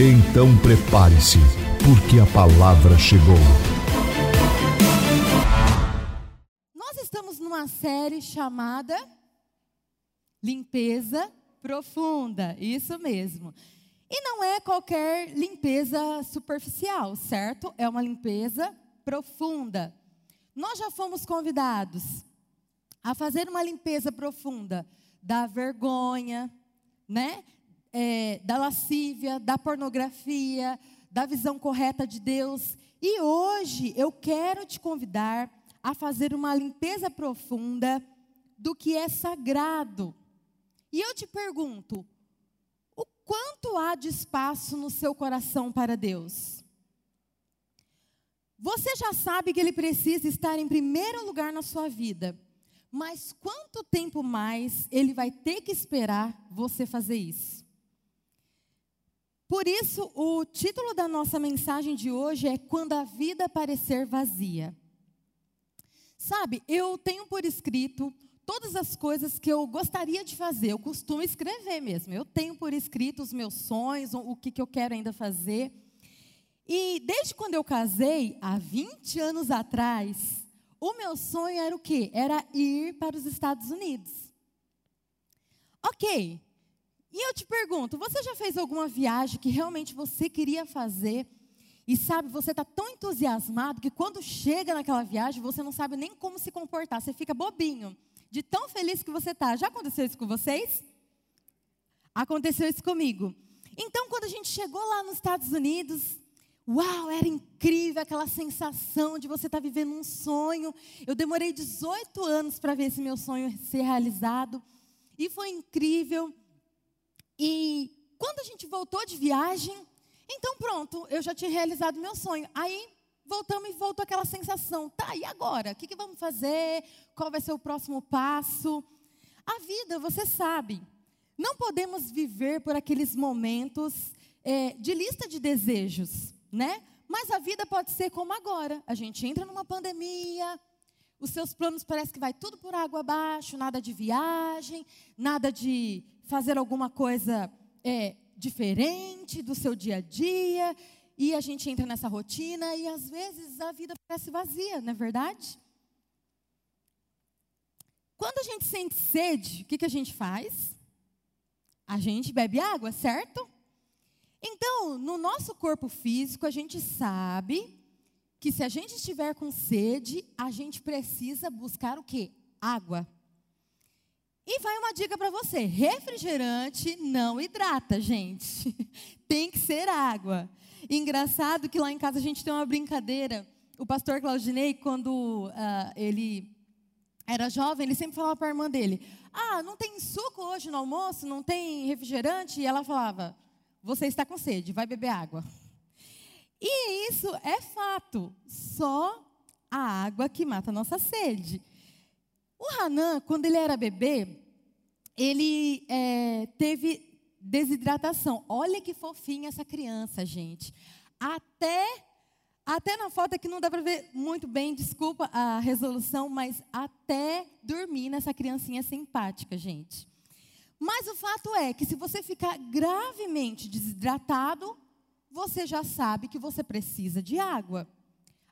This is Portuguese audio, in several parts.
Então prepare-se, porque a palavra chegou. Nós estamos numa série chamada Limpeza Profunda, isso mesmo. E não é qualquer limpeza superficial, certo? É uma limpeza profunda. Nós já fomos convidados a fazer uma limpeza profunda da vergonha, né? É, da lascívia, da pornografia, da visão correta de Deus. E hoje eu quero te convidar a fazer uma limpeza profunda do que é sagrado. E eu te pergunto, o quanto há de espaço no seu coração para Deus? Você já sabe que Ele precisa estar em primeiro lugar na sua vida, mas quanto tempo mais Ele vai ter que esperar você fazer isso? Por isso, o título da nossa mensagem de hoje é Quando a Vida Parecer Vazia. Sabe, eu tenho por escrito todas as coisas que eu gostaria de fazer. Eu costumo escrever mesmo. Eu tenho por escrito os meus sonhos, o que, que eu quero ainda fazer. E desde quando eu casei, há 20 anos atrás, o meu sonho era o quê? Era ir para os Estados Unidos. Ok, e eu te pergunto, você já fez alguma viagem que realmente você queria fazer? E sabe, você está tão entusiasmado que quando chega naquela viagem, você não sabe nem como se comportar, você fica bobinho, de tão feliz que você está. Já aconteceu isso com vocês? Aconteceu isso comigo. Então, quando a gente chegou lá nos Estados Unidos, uau, era incrível aquela sensação de você estar tá vivendo um sonho. Eu demorei 18 anos para ver esse meu sonho ser realizado, e foi incrível. E quando a gente voltou de viagem, então pronto, eu já tinha realizado meu sonho. Aí voltamos e voltou aquela sensação, tá, e agora? O que, que vamos fazer? Qual vai ser o próximo passo? A vida, você sabe, não podemos viver por aqueles momentos é, de lista de desejos, né? Mas a vida pode ser como agora. A gente entra numa pandemia, os seus planos parece que vai tudo por água abaixo, nada de viagem, nada de fazer alguma coisa é, diferente do seu dia a dia, e a gente entra nessa rotina e às vezes a vida parece vazia, não é verdade? Quando a gente sente sede, o que, que a gente faz? A gente bebe água, certo? Então, no nosso corpo físico, a gente sabe que se a gente estiver com sede, a gente precisa buscar o quê? Água. E vai uma dica para você: refrigerante não hidrata, gente. tem que ser água. engraçado que lá em casa a gente tem uma brincadeira. O pastor Claudinei, quando uh, ele era jovem, ele sempre falava para a irmã dele: Ah, não tem suco hoje no almoço? Não tem refrigerante? E ela falava: Você está com sede, vai beber água. E isso é fato. Só a água que mata a nossa sede. O Hanan, quando ele era bebê, ele é, teve desidratação. Olha que fofinha essa criança, gente. Até, até na foto aqui não dá para ver muito bem, desculpa a resolução, mas até dormir nessa criancinha simpática, gente. Mas o fato é que se você ficar gravemente desidratado, você já sabe que você precisa de água.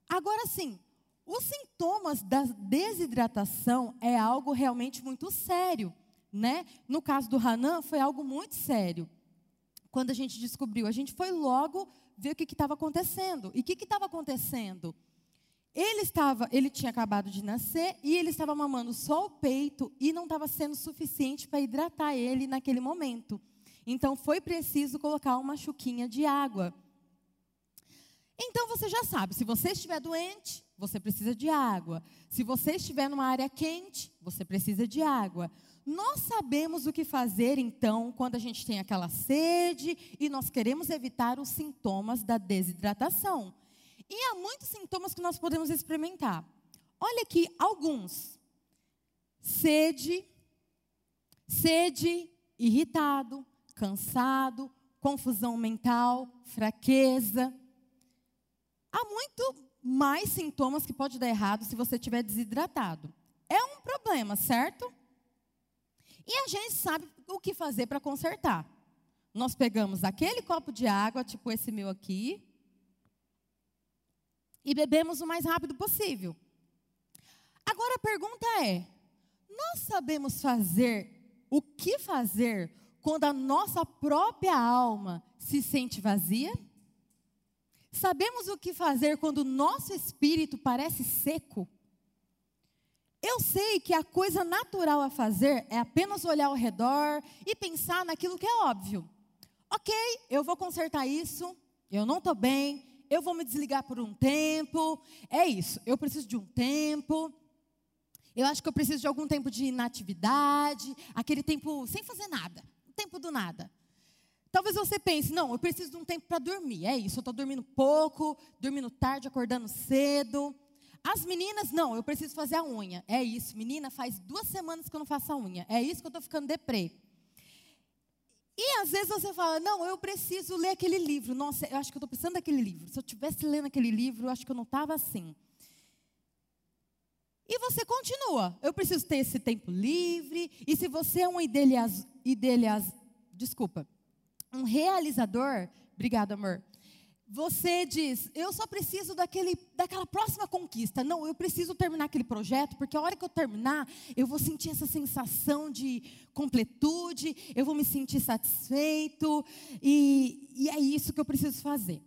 Agora sim, os sintomas da desidratação é algo realmente muito sério, né? No caso do Hanan, foi algo muito sério. Quando a gente descobriu, a gente foi logo ver o que estava acontecendo. E o que estava acontecendo? Ele estava, ele tinha acabado de nascer e ele estava mamando só o peito e não estava sendo suficiente para hidratar ele naquele momento. Então foi preciso colocar uma chuquinha de água. Então você já sabe, se você estiver doente, você precisa de água. Se você estiver numa área quente, você precisa de água. nós sabemos o que fazer então quando a gente tem aquela sede e nós queremos evitar os sintomas da desidratação. E há muitos sintomas que nós podemos experimentar. Olha aqui alguns: sede, sede, irritado, cansado, confusão mental, fraqueza. Há muito mais sintomas que pode dar errado se você estiver desidratado. É um problema, certo? E a gente sabe o que fazer para consertar. Nós pegamos aquele copo de água, tipo esse meu aqui, e bebemos o mais rápido possível. Agora a pergunta é: nós sabemos fazer o que fazer quando a nossa própria alma se sente vazia? Sabemos o que fazer quando o nosso espírito parece seco? Eu sei que a coisa natural a fazer é apenas olhar ao redor e pensar naquilo que é óbvio. Ok, eu vou consertar isso, eu não estou bem, eu vou me desligar por um tempo, é isso, eu preciso de um tempo. Eu acho que eu preciso de algum tempo de inatividade, aquele tempo sem fazer nada, um tempo do nada. Talvez você pense, não, eu preciso de um tempo para dormir. É isso, eu estou dormindo pouco, dormindo tarde, acordando cedo. As meninas, não, eu preciso fazer a unha. É isso, menina, faz duas semanas que eu não faço a unha. É isso que eu estou ficando deprê. E às vezes você fala, não, eu preciso ler aquele livro. Nossa, eu acho que eu estou precisando daquele livro. Se eu tivesse lendo aquele livro, eu acho que eu não estava assim. E você continua. Eu preciso ter esse tempo livre. E se você é um idealias, desculpa, um realizador, obrigado, amor. Você diz, eu só preciso daquele, daquela próxima conquista. Não, eu preciso terminar aquele projeto, porque a hora que eu terminar, eu vou sentir essa sensação de completude, eu vou me sentir satisfeito, e, e é isso que eu preciso fazer.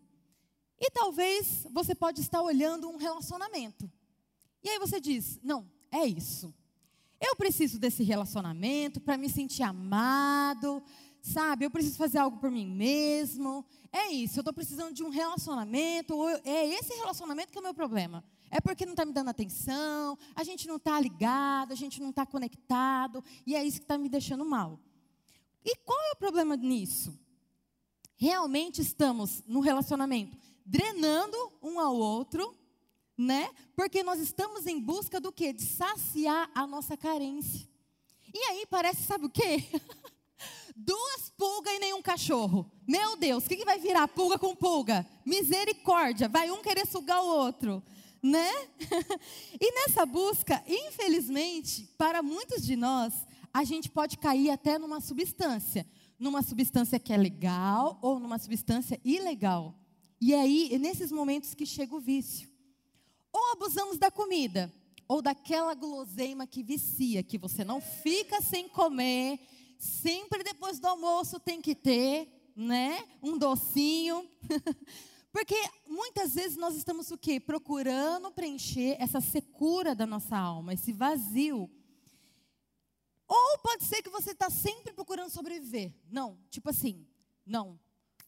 E talvez você pode estar olhando um relacionamento. E aí você diz, não, é isso. Eu preciso desse relacionamento para me sentir amado, sabe? Eu preciso fazer algo por mim mesmo. É isso, eu estou precisando de um relacionamento, ou é esse relacionamento que é o meu problema. É porque não está me dando atenção, a gente não está ligado, a gente não está conectado, e é isso que está me deixando mal. E qual é o problema nisso? Realmente estamos no relacionamento drenando um ao outro, né? Porque nós estamos em busca do quê? De saciar a nossa carência. E aí parece, sabe o quê? Duas pulgas e nenhum cachorro. Meu Deus, o que, que vai virar pulga com pulga? Misericórdia, vai um querer sugar o outro, né? e nessa busca, infelizmente, para muitos de nós, a gente pode cair até numa substância. Numa substância que é legal ou numa substância ilegal. E aí, é nesses momentos que chega o vício. Ou abusamos da comida, ou daquela guloseima que vicia, que você não fica sem comer sempre depois do almoço tem que ter, né? Um docinho. Porque muitas vezes nós estamos o quê? Procurando preencher essa secura da nossa alma, esse vazio. Ou pode ser que você está sempre procurando sobreviver. Não, tipo assim, não.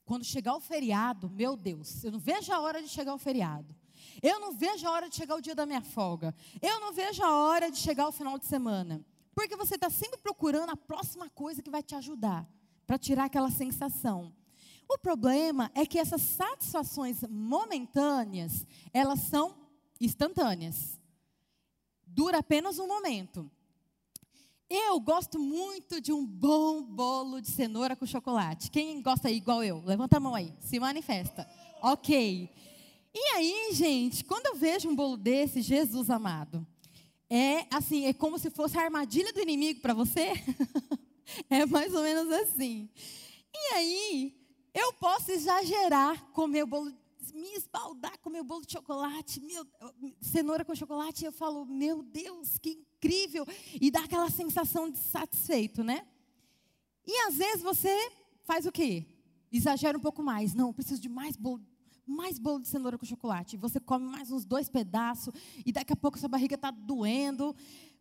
Quando chegar o feriado, meu Deus, eu não vejo a hora de chegar o feriado. Eu não vejo a hora de chegar o dia da minha folga. Eu não vejo a hora de chegar o final de semana. Porque você está sempre procurando a próxima coisa que vai te ajudar, para tirar aquela sensação. O problema é que essas satisfações momentâneas, elas são instantâneas. Dura apenas um momento. Eu gosto muito de um bom bolo de cenoura com chocolate. Quem gosta aí igual eu? Levanta a mão aí, se manifesta. Ok. E aí, gente, quando eu vejo um bolo desse, Jesus amado, é assim, é como se fosse a armadilha do inimigo para você. é mais ou menos assim. E aí, eu posso exagerar com meu bolo, me esbaldar com meu bolo de chocolate, meu, cenoura com chocolate, e eu falo, meu Deus, que incrível! E dá aquela sensação de satisfeito, né? E às vezes você faz o quê? Exagera um pouco mais. Não, preciso de mais bolo mais bolo de cenoura com chocolate. Você come mais uns dois pedaços e daqui a pouco sua barriga está doendo.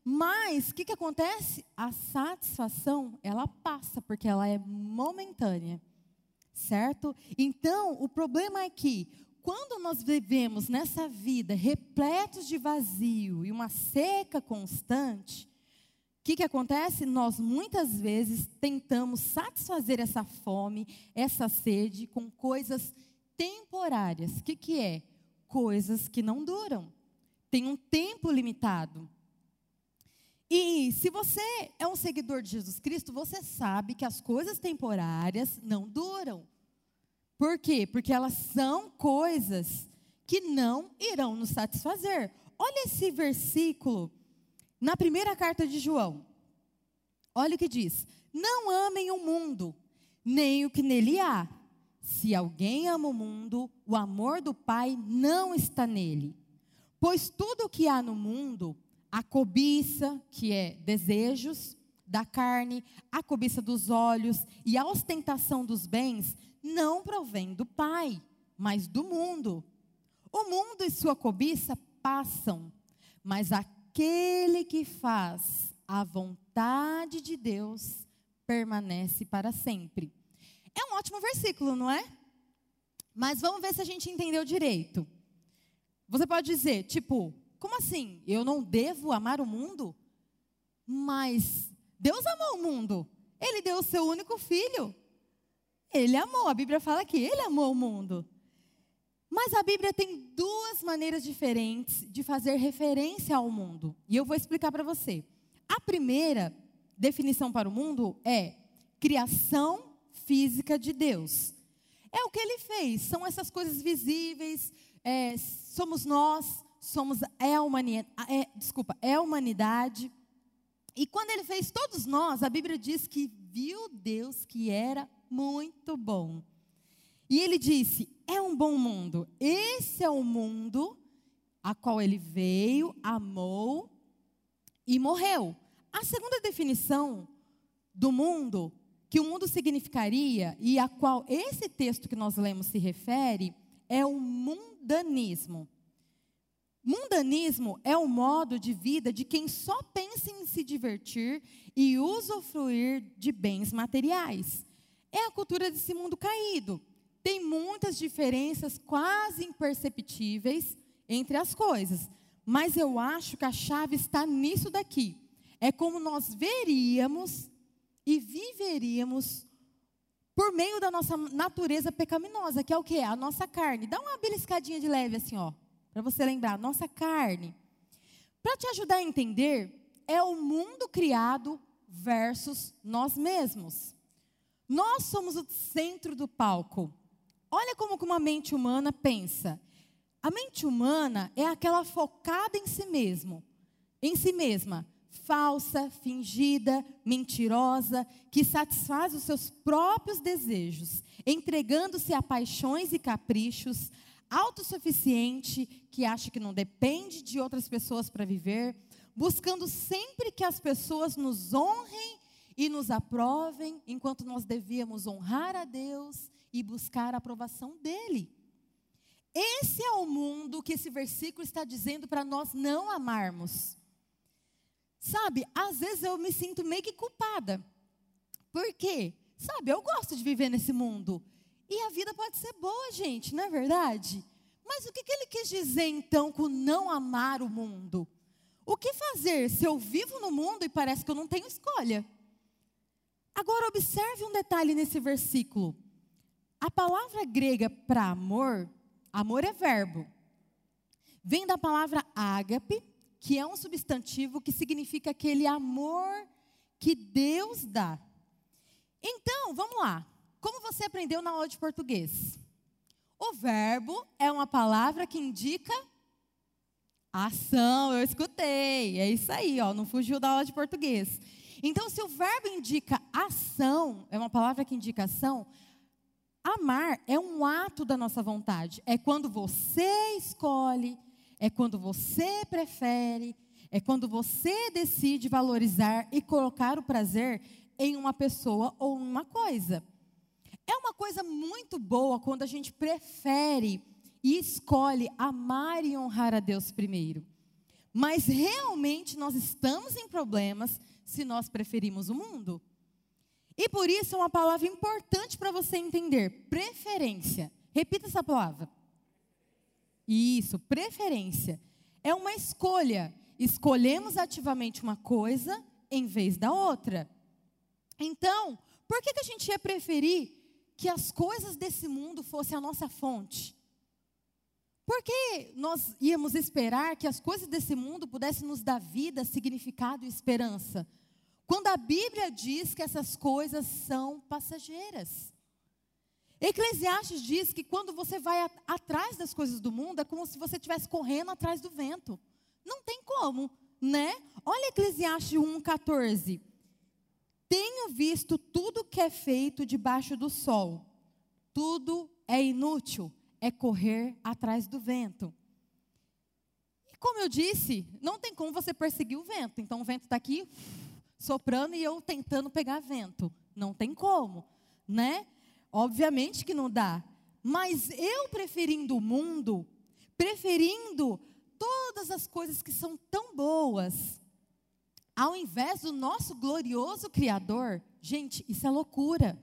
Mas o que, que acontece? A satisfação ela passa porque ela é momentânea, certo? Então o problema é que quando nós vivemos nessa vida repletos de vazio e uma seca constante, o que, que acontece? Nós muitas vezes tentamos satisfazer essa fome, essa sede com coisas temporárias. O que, que é? Coisas que não duram. Tem um tempo limitado. E se você é um seguidor de Jesus Cristo, você sabe que as coisas temporárias não duram. Por quê? Porque elas são coisas que não irão nos satisfazer. Olha esse versículo na primeira carta de João. Olha o que diz: Não amem o mundo, nem o que nele há. Se alguém ama o mundo, o amor do Pai não está nele. Pois tudo o que há no mundo, a cobiça, que é desejos da carne, a cobiça dos olhos e a ostentação dos bens, não provém do Pai, mas do mundo. O mundo e sua cobiça passam, mas aquele que faz a vontade de Deus permanece para sempre. É um ótimo versículo, não é? Mas vamos ver se a gente entendeu direito. Você pode dizer, tipo, como assim? Eu não devo amar o mundo? Mas Deus amou o mundo. Ele deu o seu único filho. Ele amou. A Bíblia fala que ele amou o mundo. Mas a Bíblia tem duas maneiras diferentes de fazer referência ao mundo. E eu vou explicar para você. A primeira definição para o mundo é criação física de Deus. É o que ele fez, são essas coisas visíveis, é, somos nós, somos é a humanidade, é, desculpa, é a humanidade. E quando ele fez todos nós, a Bíblia diz que viu Deus que era muito bom. E ele disse: é um bom mundo. Esse é o mundo a qual ele veio, amou e morreu. A segunda definição do mundo, que o mundo significaria e a qual esse texto que nós lemos se refere, é o mundanismo. Mundanismo é o modo de vida de quem só pensa em se divertir e usufruir de bens materiais. É a cultura desse mundo caído. Tem muitas diferenças quase imperceptíveis entre as coisas, mas eu acho que a chave está nisso daqui. É como nós veríamos e viveríamos por meio da nossa natureza pecaminosa, que é o que? A nossa carne. Dá uma beliscadinha de leve assim, ó, para você lembrar, nossa carne. Para te ajudar a entender, é o mundo criado versus nós mesmos. Nós somos o centro do palco. Olha como uma mente humana pensa. A mente humana é aquela focada em si mesmo, em si mesma, falsa, fingida, mentirosa, que satisfaz os seus próprios desejos, entregando-se a paixões e caprichos, autossuficiente, que acha que não depende de outras pessoas para viver, buscando sempre que as pessoas nos honrem e nos aprovem, enquanto nós devíamos honrar a Deus e buscar a aprovação dele. Esse é o mundo que esse versículo está dizendo para nós não amarmos. Sabe, às vezes eu me sinto meio que culpada. Por quê? Sabe, eu gosto de viver nesse mundo. E a vida pode ser boa, gente, não é verdade? Mas o que, ele quis dizer então com não amar o mundo? O que fazer se eu vivo no mundo e parece que eu não tenho escolha? Agora, observe um detalhe nesse versículo. A palavra grega para amor, amor é verbo, vem da palavra ágape, que é um substantivo que significa aquele amor que Deus dá. Então, vamos lá. Como você aprendeu na aula de português? O verbo é uma palavra que indica ação, eu escutei. É isso aí, ó, não fugiu da aula de português. Então, se o verbo indica ação, é uma palavra que indica ação, Amar é um ato da nossa vontade. É quando você escolhe, é quando você prefere, é quando você decide valorizar e colocar o prazer em uma pessoa ou uma coisa. É uma coisa muito boa quando a gente prefere e escolhe amar e honrar a Deus primeiro. Mas realmente nós estamos em problemas se nós preferimos o mundo. E por isso é uma palavra importante para você entender: preferência. Repita essa palavra. Isso, preferência. É uma escolha. Escolhemos ativamente uma coisa em vez da outra. Então, por que, que a gente ia preferir que as coisas desse mundo fossem a nossa fonte? Por que nós íamos esperar que as coisas desse mundo pudessem nos dar vida, significado e esperança? Quando a Bíblia diz que essas coisas são passageiras. Eclesiastes diz que quando você vai a, atrás das coisas do mundo, é como se você estivesse correndo atrás do vento. Não tem como, né? Olha Eclesiastes 1,14. Tenho visto tudo que é feito debaixo do sol. Tudo é inútil, é correr atrás do vento. E como eu disse, não tem como você perseguir o vento. Então o vento está aqui soprando e eu tentando pegar vento. Não tem como, né? Obviamente que não dá. Mas eu preferindo o mundo, preferindo todas as coisas que são tão boas, ao invés do nosso glorioso Criador, gente, isso é loucura.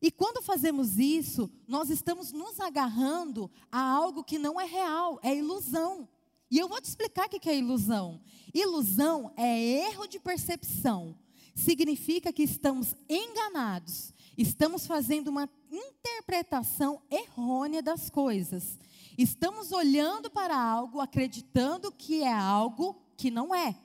E quando fazemos isso, nós estamos nos agarrando a algo que não é real, é ilusão. E eu vou te explicar o que é ilusão. Ilusão é erro de percepção. Significa que estamos enganados Estamos fazendo uma interpretação errônea das coisas. Estamos olhando para algo, acreditando que é algo que não é.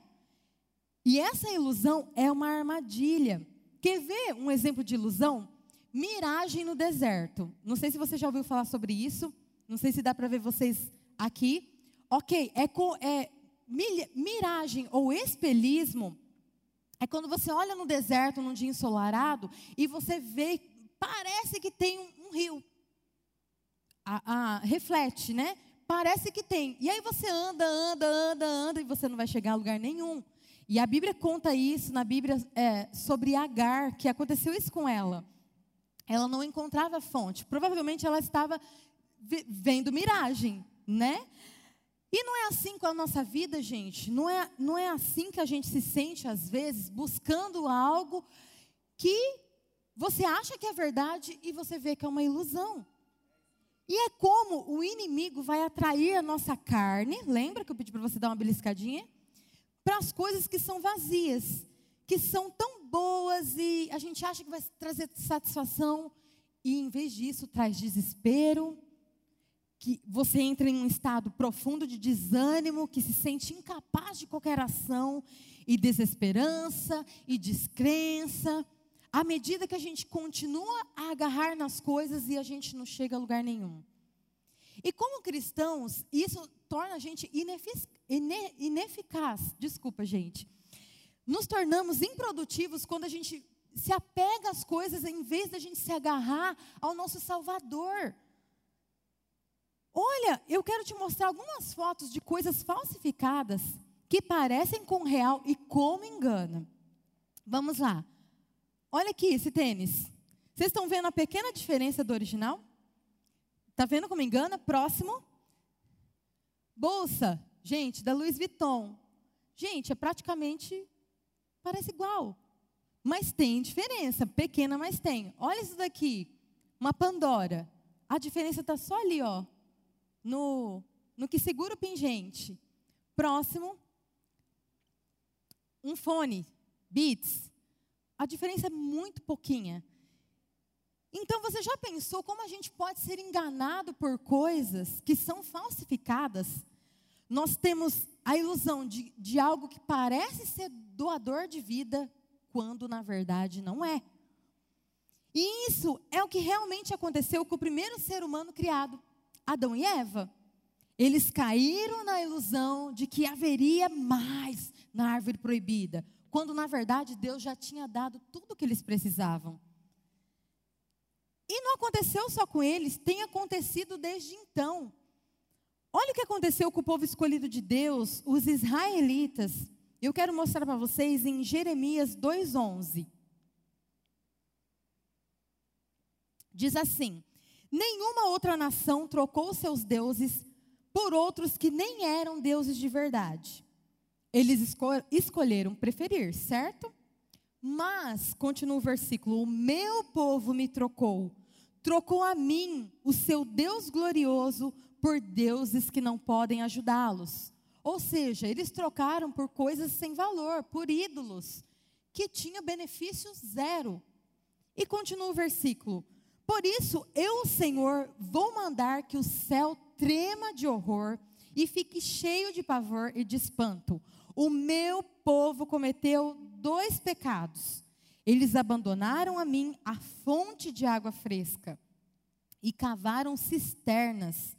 E essa ilusão é uma armadilha. Quer ver um exemplo de ilusão? Miragem no deserto. Não sei se você já ouviu falar sobre isso. Não sei se dá para ver vocês aqui. Ok, é, é miragem ou espelhismo é quando você olha no deserto num dia ensolarado e você vê, parece que tem um, um rio. Reflete, né? Parece que tem. E aí você anda, anda, anda, anda e você não vai chegar a lugar nenhum. E a Bíblia conta isso na Bíblia é, sobre Agar, que aconteceu isso com ela. Ela não encontrava fonte. Provavelmente ela estava vendo miragem, né? E não é assim com a nossa vida, gente. Não é, não é assim que a gente se sente, às vezes, buscando algo que você acha que é verdade e você vê que é uma ilusão. E é como o inimigo vai atrair a nossa carne, lembra que eu pedi para você dar uma beliscadinha? Para as coisas que são vazias, que são tão boas e a gente acha que vai trazer satisfação, e em vez disso traz desespero, que você entra em um estado profundo de desânimo, que se sente incapaz de qualquer ação, e desesperança, e descrença, à medida que a gente continua a agarrar nas coisas e a gente não chega a lugar nenhum. E como cristãos, isso torna a gente inefic ineficaz. Desculpa, gente. Nos tornamos improdutivos quando a gente se apega às coisas em vez da gente se agarrar ao nosso Salvador. Olha, eu quero te mostrar algumas fotos de coisas falsificadas que parecem com real e como engana. Vamos lá. Olha aqui esse tênis. Vocês estão vendo a pequena diferença do original? Está vendo como engana? Próximo. Bolsa, gente, da Louis Vuitton. Gente, é praticamente parece igual. Mas tem diferença, pequena, mas tem. Olha isso daqui, uma Pandora. A diferença está só ali, ó no, no que segura o pingente. Próximo, um fone, Beats. A diferença é muito pouquinha. Então você já pensou como a gente pode ser enganado por coisas que são falsificadas? Nós temos a ilusão de, de algo que parece ser doador de vida, quando na verdade não é. E isso é o que realmente aconteceu com o primeiro ser humano criado. Adão e Eva. Eles caíram na ilusão de que haveria mais na árvore proibida, quando na verdade Deus já tinha dado tudo o que eles precisavam. E não aconteceu só com eles, tem acontecido desde então. Olha o que aconteceu com o povo escolhido de Deus, os israelitas. Eu quero mostrar para vocês em Jeremias 2:11. Diz assim: Nenhuma outra nação trocou seus deuses por outros que nem eram deuses de verdade. Eles esco escolheram preferir, certo? Mas, continua o versículo: o meu povo me trocou, trocou a mim, o seu Deus glorioso, por deuses que não podem ajudá-los. Ou seja, eles trocaram por coisas sem valor, por ídolos, que tinham benefício zero. E continua o versículo: Por isso, eu, Senhor, vou mandar que o céu trema de horror e fique cheio de pavor e de espanto. O meu povo cometeu dois pecados. Eles abandonaram a mim a fonte de água fresca e cavaram cisternas,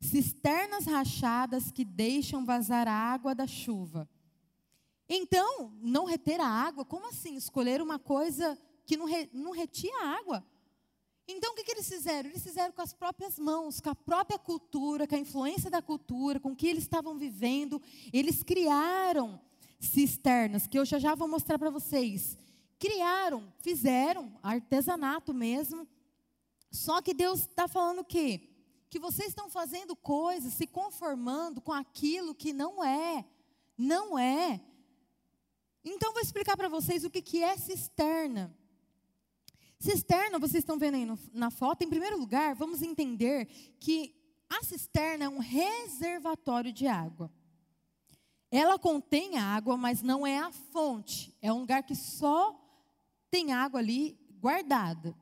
cisternas rachadas que deixam vazar a água da chuva. Então, não reter a água, como assim? Escolher uma coisa que não, re, não retia água. Então, o que, que eles fizeram? Eles fizeram com as próprias mãos, com a própria cultura, com a influência da cultura, com o que eles estavam vivendo. Eles criaram cisternas, que eu já já vou mostrar para vocês. Criaram, fizeram, artesanato mesmo. Só que Deus está falando o quê? Que vocês estão fazendo coisas, se conformando com aquilo que não é. Não é. Então, vou explicar para vocês o que, que é cisterna. Cisterna, vocês estão vendo aí no, na foto, em primeiro lugar, vamos entender que a cisterna é um reservatório de água. Ela contém água, mas não é a fonte. É um lugar que só tem água ali guardada.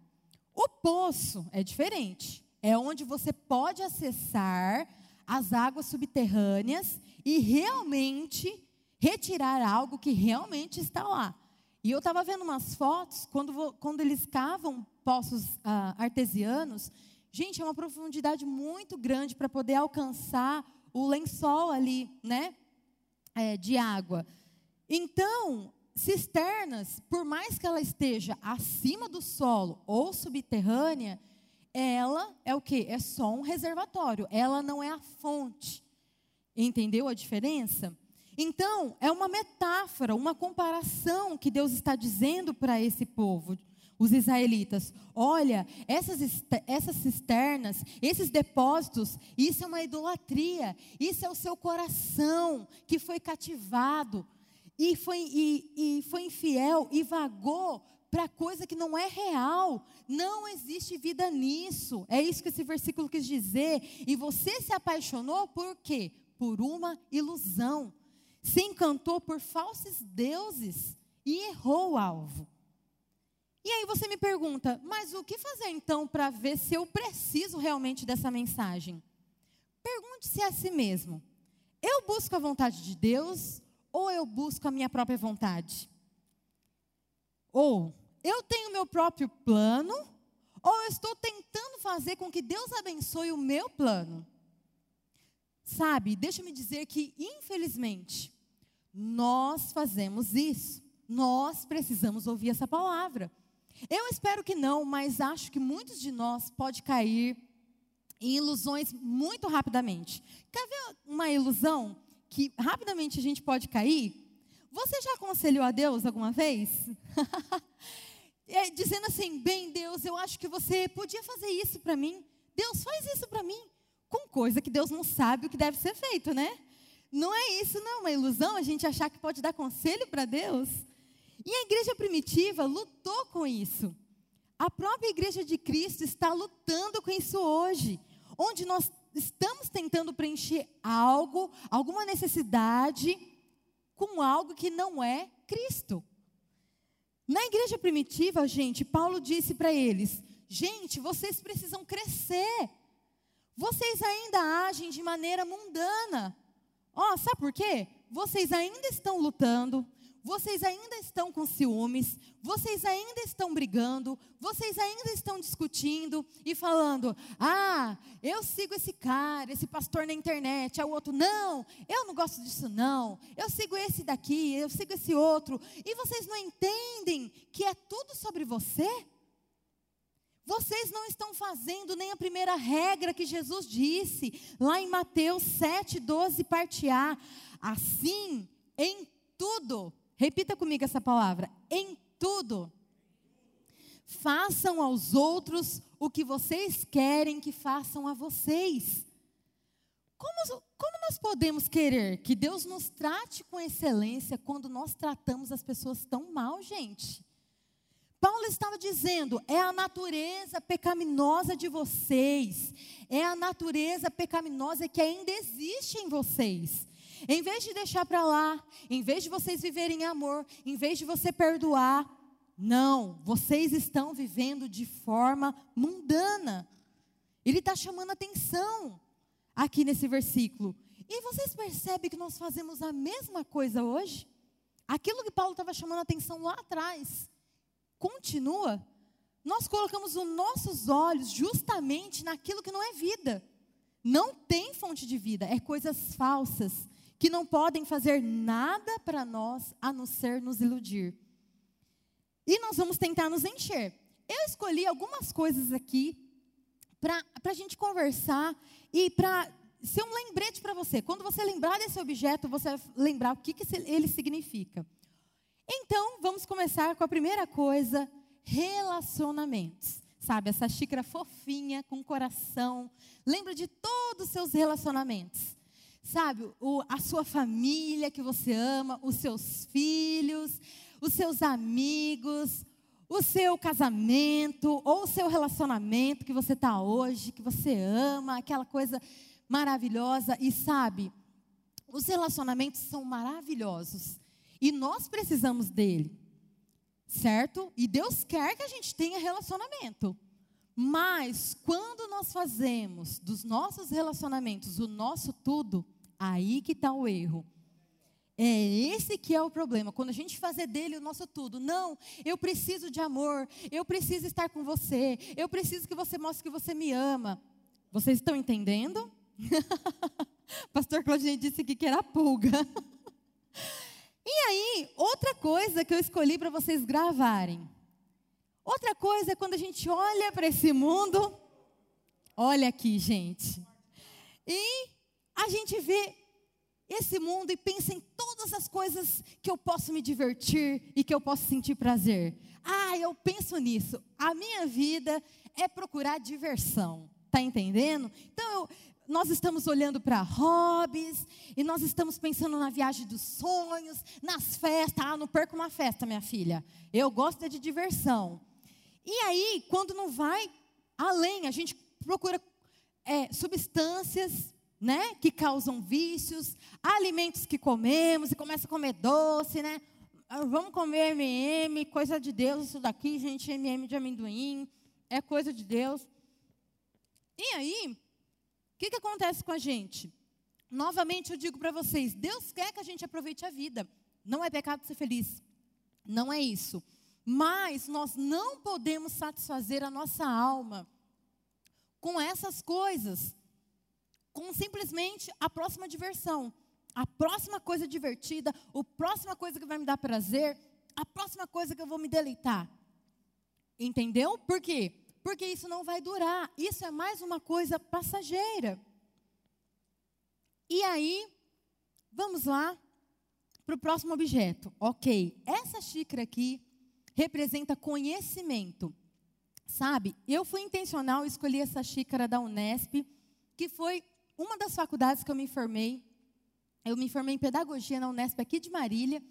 O poço é diferente. É onde você pode acessar as águas subterrâneas e realmente retirar algo que realmente está lá. E eu estava vendo umas fotos, quando, quando eles cavam poços ah, artesianos, gente, é uma profundidade muito grande para poder alcançar o lençol ali, né? É, de água. Então, cisternas, por mais que ela esteja acima do solo ou subterrânea, ela é o que? É só um reservatório. Ela não é a fonte. Entendeu a diferença? Então, é uma metáfora, uma comparação que Deus está dizendo para esse povo, os israelitas. Olha, essas, essas cisternas, esses depósitos, isso é uma idolatria, isso é o seu coração que foi cativado e foi, e, e foi infiel e vagou para coisa que não é real. Não existe vida nisso. É isso que esse versículo quis dizer. E você se apaixonou por quê? Por uma ilusão se encantou por falsos deuses e errou o alvo. E aí você me pergunta, mas o que fazer então para ver se eu preciso realmente dessa mensagem? Pergunte-se a si mesmo: eu busco a vontade de Deus ou eu busco a minha própria vontade? Ou eu tenho meu próprio plano ou eu estou tentando fazer com que Deus abençoe o meu plano? Sabe, deixa-me dizer que, infelizmente, nós fazemos isso. Nós precisamos ouvir essa palavra. Eu espero que não, mas acho que muitos de nós pode cair em ilusões muito rapidamente. Quer ver uma ilusão que rapidamente a gente pode cair? Você já aconselhou a Deus alguma vez? é, dizendo assim, bem Deus, eu acho que você podia fazer isso para mim. Deus faz isso para mim com coisa que Deus não sabe o que deve ser feito, né? Não é isso, não, é uma ilusão a gente achar que pode dar conselho para Deus. E a igreja primitiva lutou com isso. A própria igreja de Cristo está lutando com isso hoje, onde nós estamos tentando preencher algo, alguma necessidade, com algo que não é Cristo. Na igreja primitiva, gente, Paulo disse para eles: gente, vocês precisam crescer. Vocês ainda agem de maneira mundana. Ó, oh, sabe por quê? Vocês ainda estão lutando, vocês ainda estão com ciúmes, vocês ainda estão brigando, vocês ainda estão discutindo e falando: ah, eu sigo esse cara, esse pastor na internet, é o outro, não, eu não gosto disso, não, eu sigo esse daqui, eu sigo esse outro, e vocês não entendem que é tudo sobre você? Vocês não estão fazendo nem a primeira regra que Jesus disse, lá em Mateus 7, 12, parte A. Assim, em tudo, repita comigo essa palavra: em tudo. Façam aos outros o que vocês querem que façam a vocês. Como, como nós podemos querer que Deus nos trate com excelência quando nós tratamos as pessoas tão mal, gente? Paulo estava dizendo: é a natureza pecaminosa de vocês, é a natureza pecaminosa que ainda existe em vocês. Em vez de deixar para lá, em vez de vocês viverem amor, em vez de você perdoar, não, vocês estão vivendo de forma mundana. Ele está chamando atenção aqui nesse versículo. E vocês percebem que nós fazemos a mesma coisa hoje? Aquilo que Paulo estava chamando atenção lá atrás, continua. Nós colocamos os nossos olhos justamente naquilo que não é vida. Não tem fonte de vida, é coisas falsas que não podem fazer nada para nós a não ser nos iludir. E nós vamos tentar nos encher. Eu escolhi algumas coisas aqui para a gente conversar e para ser um lembrete para você. Quando você lembrar desse objeto, você vai lembrar o que, que ele significa. Então, vamos começar com a primeira coisa: relacionamentos. Sabe, essa xícara fofinha, com coração. Lembra de todos os seus relacionamentos. Sabe, o, a sua família que você ama, os seus filhos, os seus amigos, o seu casamento ou o seu relacionamento que você está hoje, que você ama, aquela coisa maravilhosa. E sabe, os relacionamentos são maravilhosos e nós precisamos dele certo? E Deus quer que a gente tenha relacionamento. Mas quando nós fazemos dos nossos relacionamentos o nosso tudo, aí que está o erro. É esse que é o problema. Quando a gente fazer dele o nosso tudo. Não, eu preciso de amor. Eu preciso estar com você. Eu preciso que você mostre que você me ama. Vocês estão entendendo? Pastor Claudinei disse que era pulga. E aí, outra coisa que eu escolhi para vocês gravarem. Outra coisa é quando a gente olha para esse mundo, olha aqui, gente. E a gente vê esse mundo e pensa em todas as coisas que eu posso me divertir e que eu posso sentir prazer. Ah, eu penso nisso. A minha vida é procurar diversão. Tá entendendo? Então, eu, nós estamos olhando para hobbies, e nós estamos pensando na viagem dos sonhos, nas festas. Ah, não perco uma festa, minha filha. Eu gosto de diversão. E aí, quando não vai além, a gente procura é, substâncias né, que causam vícios, alimentos que comemos, e começa a comer doce, né? Ah, vamos comer MM, coisa de Deus, isso daqui, gente, MM de amendoim, é coisa de Deus. E aí, que, que acontece com a gente? Novamente eu digo para vocês: Deus quer que a gente aproveite a vida. Não é pecado ser feliz. Não é isso. Mas nós não podemos satisfazer a nossa alma com essas coisas, com simplesmente a próxima diversão, a próxima coisa divertida, a próxima coisa que vai me dar prazer, a próxima coisa que eu vou me deleitar. Entendeu? Por quê? Porque isso não vai durar. Isso é mais uma coisa passageira. E aí, vamos lá para o próximo objeto. Ok, essa xícara aqui representa conhecimento. Sabe, eu fui intencional, escolhi essa xícara da Unesp, que foi uma das faculdades que eu me formei. Eu me formei em pedagogia na Unesp aqui de Marília.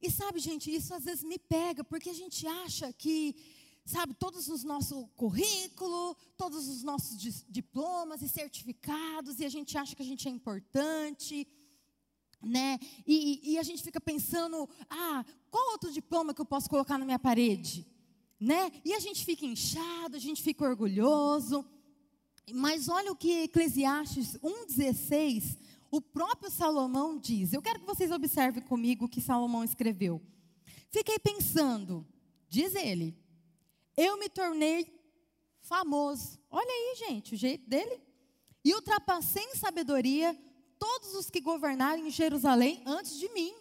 E sabe, gente, isso às vezes me pega, porque a gente acha que sabe, todos os nossos currículo, todos os nossos diplomas e certificados, e a gente acha que a gente é importante, né? E, e, a gente fica pensando, ah, qual outro diploma que eu posso colocar na minha parede? Né? E a gente fica inchado, a gente fica orgulhoso. Mas olha o que Eclesiastes 1,16, o próprio Salomão diz. Eu quero que vocês observem comigo o que Salomão escreveu. Fiquei pensando, diz ele, eu me tornei famoso. Olha aí, gente, o jeito dele. E ultrapassei em sabedoria todos os que governaram em Jerusalém antes de mim.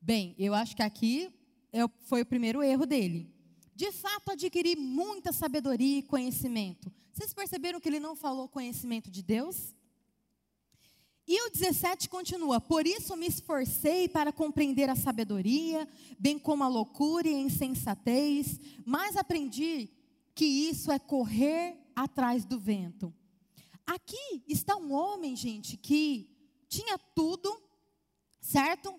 Bem, eu acho que aqui é foi o primeiro erro dele. De fato, adquiri muita sabedoria e conhecimento. Vocês perceberam que ele não falou conhecimento de Deus? E o 17 continua: Por isso me esforcei para compreender a sabedoria, bem como a loucura e a insensatez, mas aprendi que isso é correr atrás do vento. Aqui está um homem, gente, que tinha tudo, certo?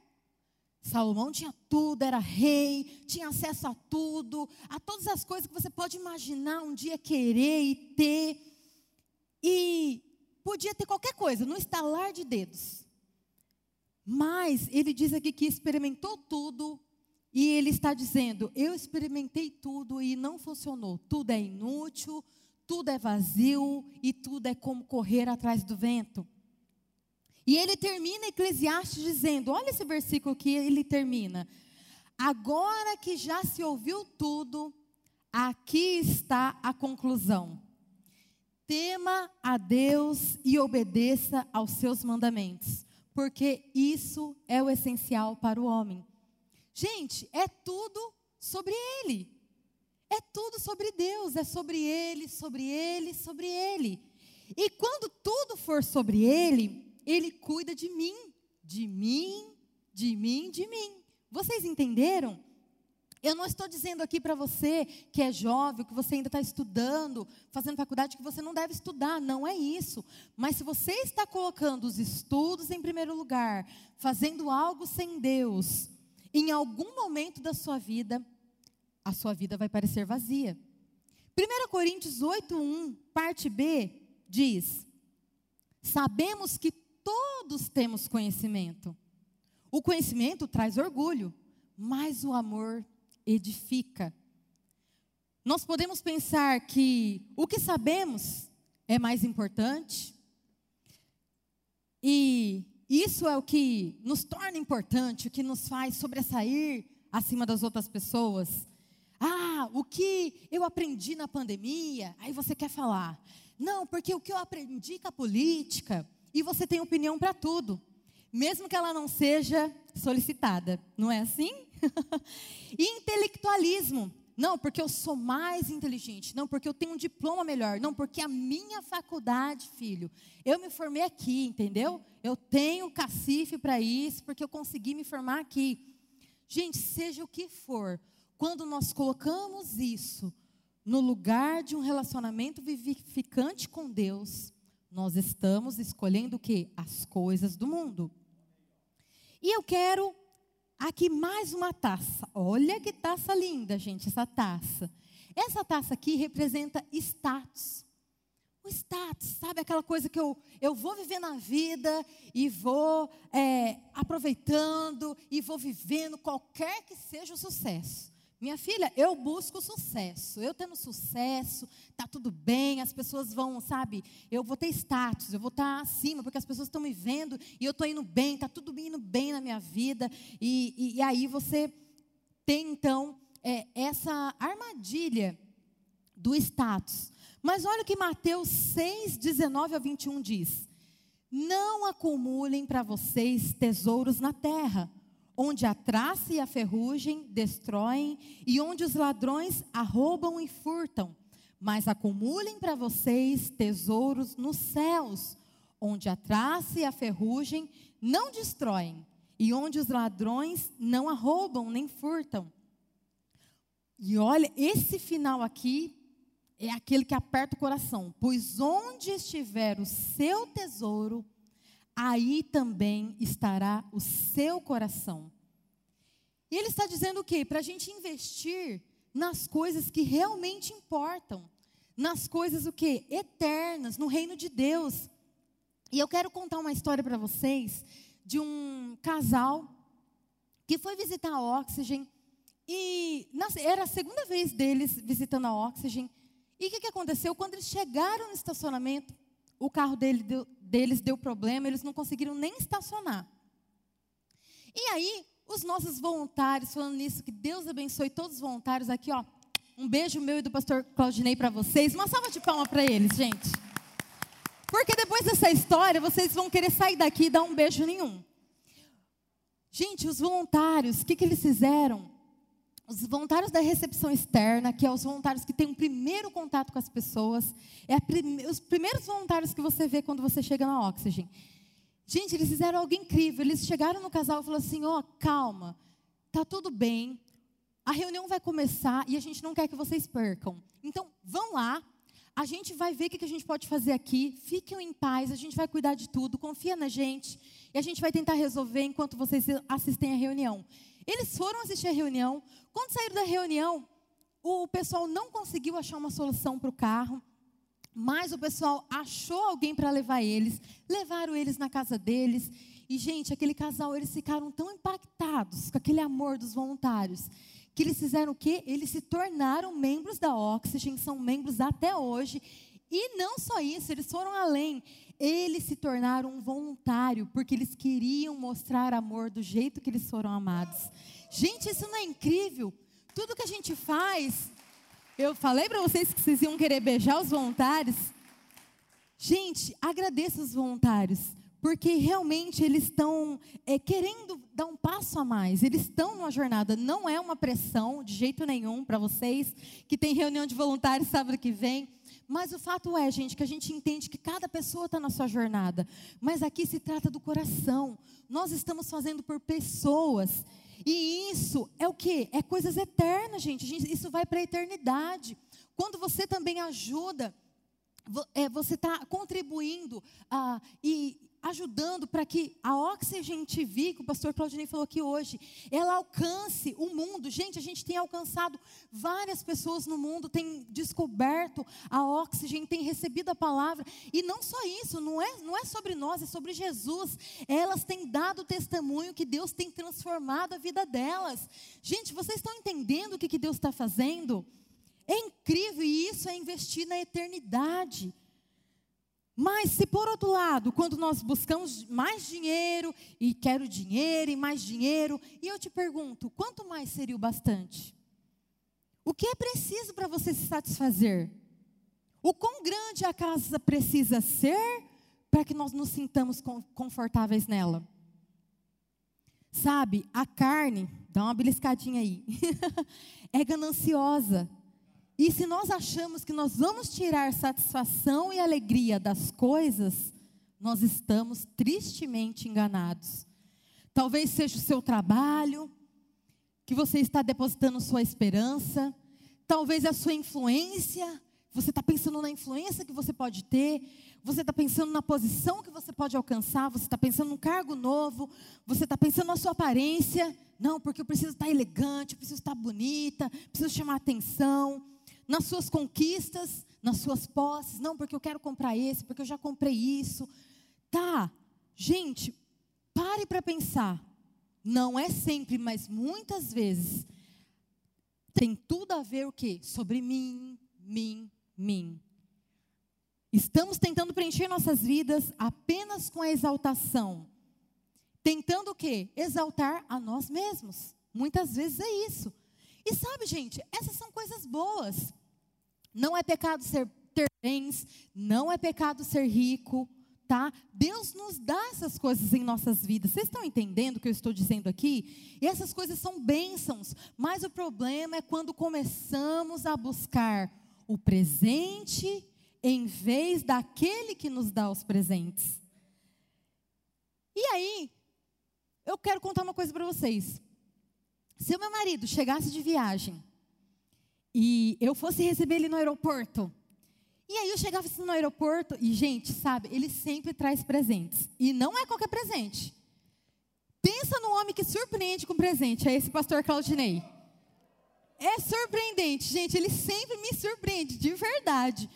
Salomão tinha tudo, era rei, tinha acesso a tudo, a todas as coisas que você pode imaginar um dia querer e ter. E podia ter qualquer coisa, no estalar de dedos. Mas ele diz aqui que experimentou tudo e ele está dizendo: Eu experimentei tudo e não funcionou. Tudo é inútil, tudo é vazio e tudo é como correr atrás do vento. E ele termina Eclesiastes dizendo: Olha esse versículo que ele termina. Agora que já se ouviu tudo, aqui está a conclusão. Tema a Deus e obedeça aos seus mandamentos, porque isso é o essencial para o homem. Gente, é tudo sobre Ele. É tudo sobre Deus, é sobre Ele, sobre Ele, sobre Ele. E quando tudo for sobre Ele, Ele cuida de mim, de mim, de mim, de mim. Vocês entenderam? Eu não estou dizendo aqui para você que é jovem, que você ainda está estudando, fazendo faculdade, que você não deve estudar. Não é isso. Mas se você está colocando os estudos em primeiro lugar, fazendo algo sem Deus, em algum momento da sua vida, a sua vida vai parecer vazia. 1 Coríntios 8:1, parte B, diz: Sabemos que todos temos conhecimento. O conhecimento traz orgulho, mas o amor edifica. Nós podemos pensar que o que sabemos é mais importante, e isso é o que nos torna importante, o que nos faz sobressair acima das outras pessoas. Ah, o que eu aprendi na pandemia, aí você quer falar. Não, porque o que eu aprendi com a política, e você tem opinião para tudo mesmo que ela não seja solicitada, não é assim? intelectualismo. Não, porque eu sou mais inteligente. Não, porque eu tenho um diploma melhor. Não, porque a minha faculdade, filho, eu me formei aqui, entendeu? Eu tenho cacife para isso, porque eu consegui me formar aqui. Gente, seja o que for, quando nós colocamos isso no lugar de um relacionamento vivificante com Deus, nós estamos escolhendo o que? As coisas do mundo. E eu quero aqui mais uma taça. Olha que taça linda, gente, essa taça. Essa taça aqui representa status. O status, sabe aquela coisa que eu, eu vou viver na vida e vou é, aproveitando e vou vivendo qualquer que seja o sucesso. Minha filha, eu busco sucesso. Eu tendo sucesso, tá tudo bem, as pessoas vão, sabe? Eu vou ter status, eu vou estar tá acima, porque as pessoas estão me vendo e eu estou indo bem, tá tudo indo bem na minha vida. E, e, e aí você tem então é, essa armadilha do status. Mas olha o que Mateus 6, 19 a 21 diz: Não acumulem para vocês tesouros na terra onde a traça e a ferrugem destroem e onde os ladrões arrombam e furtam. Mas acumulem para vocês tesouros nos céus, onde a traça e a ferrugem não destroem e onde os ladrões não arrombam nem furtam. E olha, esse final aqui é aquele que aperta o coração, pois onde estiver o seu tesouro, aí também estará o seu coração. E ele está dizendo o quê? Para a gente investir nas coisas que realmente importam, nas coisas o quê? Eternas, no reino de Deus. E eu quero contar uma história para vocês de um casal que foi visitar a Oxygen e era a segunda vez deles visitando a Oxygen. E o que, que aconteceu? Quando eles chegaram no estacionamento, o carro dele deu, deles deu problema, eles não conseguiram nem estacionar. E aí, os nossos voluntários, falando nisso, que Deus abençoe todos os voluntários aqui, ó. Um beijo meu e do pastor Claudinei para vocês. Uma salva de palmas para eles, gente. Porque depois dessa história, vocês vão querer sair daqui e dar um beijo nenhum. Gente, os voluntários, o que, que eles fizeram? Os voluntários da recepção externa, que é os voluntários que têm um primeiro contato com as pessoas, é prime os primeiros voluntários que você vê quando você chega na Oxygen. Gente, eles fizeram algo incrível. Eles chegaram no casal e falaram assim: ó, oh, calma, tá tudo bem. A reunião vai começar e a gente não quer que vocês percam. Então, vão lá. A gente vai ver o que a gente pode fazer aqui. Fiquem em paz, a gente vai cuidar de tudo. Confia na gente. E a gente vai tentar resolver enquanto vocês assistem a reunião. Eles foram assistir a reunião. Quando saíram da reunião, o pessoal não conseguiu achar uma solução para o carro. Mas o pessoal achou alguém para levar eles, levaram eles na casa deles. E, gente, aquele casal, eles ficaram tão impactados com aquele amor dos voluntários, que eles fizeram o quê? Eles se tornaram membros da Oxygen, são membros até hoje. E não só isso, eles foram além. Eles se tornaram um voluntário, porque eles queriam mostrar amor do jeito que eles foram amados. Gente, isso não é incrível? Tudo que a gente faz, eu falei para vocês que vocês iam querer beijar os voluntários. Gente, agradeça os voluntários, porque realmente eles estão é, querendo dar um passo a mais. Eles estão numa jornada, não é uma pressão de jeito nenhum para vocês que tem reunião de voluntários sábado que vem. Mas o fato é, gente, que a gente entende que cada pessoa está na sua jornada. Mas aqui se trata do coração. Nós estamos fazendo por pessoas. E isso é o que? É coisas eternas, gente. Isso vai para a eternidade. Quando você também ajuda é, você está contribuindo ah, e ajudando para que a Oxygen TV, que o pastor Claudinei falou aqui hoje, ela alcance o mundo. Gente, a gente tem alcançado várias pessoas no mundo, tem descoberto a Oxygen, tem recebido a palavra. E não só isso, não é, não é sobre nós, é sobre Jesus. Elas têm dado testemunho que Deus tem transformado a vida delas. Gente, vocês estão entendendo o que, que Deus está fazendo? É incrível e isso é investir na eternidade. Mas se por outro lado, quando nós buscamos mais dinheiro e quero dinheiro e mais dinheiro, e eu te pergunto, quanto mais seria o bastante? O que é preciso para você se satisfazer? O quão grande a casa precisa ser para que nós nos sintamos confortáveis nela? Sabe, a carne, dá uma beliscadinha aí, é gananciosa. E se nós achamos que nós vamos tirar satisfação e alegria das coisas, nós estamos tristemente enganados. Talvez seja o seu trabalho, que você está depositando sua esperança, talvez a sua influência, você está pensando na influência que você pode ter, você está pensando na posição que você pode alcançar, você está pensando num cargo novo, você está pensando na sua aparência. Não, porque eu preciso estar elegante, eu preciso estar bonita, preciso chamar atenção nas suas conquistas, nas suas posses. Não, porque eu quero comprar esse, porque eu já comprei isso. Tá, gente, pare para pensar. Não é sempre, mas muitas vezes tem tudo a ver o quê? Sobre mim, mim, mim. Estamos tentando preencher nossas vidas apenas com a exaltação. Tentando o quê? Exaltar a nós mesmos. Muitas vezes é isso. E sabe, gente, essas são coisas boas. Não é pecado ser, ter bens, não é pecado ser rico, tá? Deus nos dá essas coisas em nossas vidas. Vocês estão entendendo o que eu estou dizendo aqui? E essas coisas são bênçãos, mas o problema é quando começamos a buscar o presente em vez daquele que nos dá os presentes. E aí, eu quero contar uma coisa para vocês. Se o meu marido chegasse de viagem e eu fosse receber ele no aeroporto, e aí eu chegava assim no aeroporto e, gente, sabe, ele sempre traz presentes. E não é qualquer presente. Pensa no homem que surpreende com presente, é esse pastor Claudinei. É surpreendente, gente, ele sempre me surpreende, de verdade.